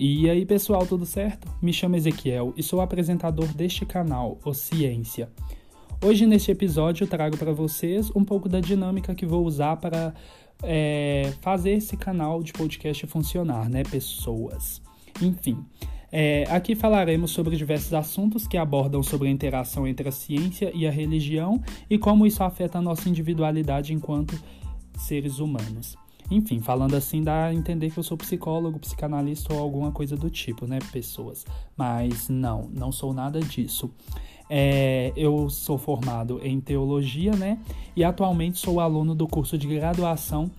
E aí, pessoal, tudo certo? Me chamo Ezequiel e sou apresentador deste canal, O Ciência. Hoje, neste episódio, trago para vocês um pouco da dinâmica que vou usar para é, fazer esse canal de podcast funcionar, né, pessoas? Enfim, é, aqui falaremos sobre diversos assuntos que abordam sobre a interação entre a ciência e a religião e como isso afeta a nossa individualidade enquanto seres humanos. Enfim, falando assim, dá a entender que eu sou psicólogo, psicanalista ou alguma coisa do tipo, né, pessoas? Mas não, não sou nada disso. É, eu sou formado em teologia, né? E atualmente sou aluno do curso de graduação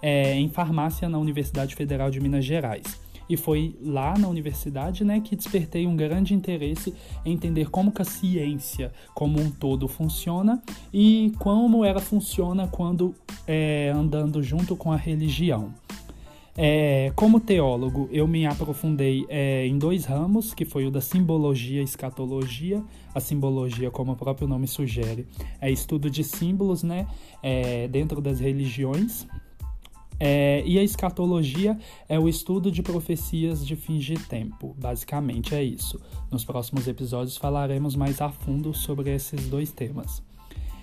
é, em farmácia na Universidade Federal de Minas Gerais. E foi lá na universidade né, que despertei um grande interesse em entender como que a ciência como um todo funciona e como ela funciona quando é, andando junto com a religião. É, como teólogo, eu me aprofundei é, em dois ramos, que foi o da simbologia e escatologia. A simbologia, como o próprio nome sugere, é estudo de símbolos né, é, dentro das religiões. É, e a escatologia é o estudo de profecias de fins de tempo. Basicamente é isso. Nos próximos episódios falaremos mais a fundo sobre esses dois temas.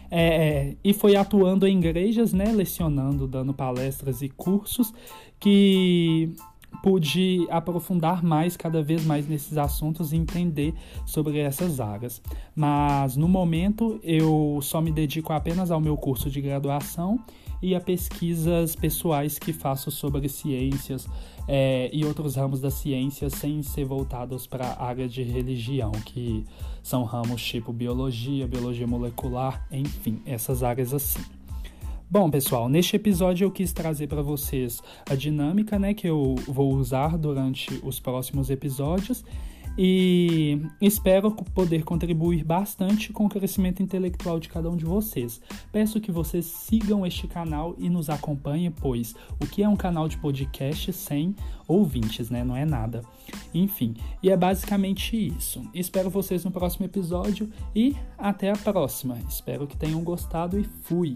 É, e foi atuando em igrejas, né, lecionando, dando palestras e cursos, que pude aprofundar mais, cada vez mais nesses assuntos e entender sobre essas áreas. Mas no momento eu só me dedico apenas ao meu curso de graduação e a pesquisas pessoais que faço sobre ciências é, e outros ramos da ciência sem ser voltados para a área de religião, que são ramos tipo biologia, biologia molecular, enfim, essas áreas assim. Bom, pessoal, neste episódio eu quis trazer para vocês a dinâmica né, que eu vou usar durante os próximos episódios e espero poder contribuir bastante com o crescimento intelectual de cada um de vocês. Peço que vocês sigam este canal e nos acompanhem, pois o que é um canal de podcast sem ouvintes, né? Não é nada. Enfim, e é basicamente isso. Espero vocês no próximo episódio e até a próxima. Espero que tenham gostado e fui!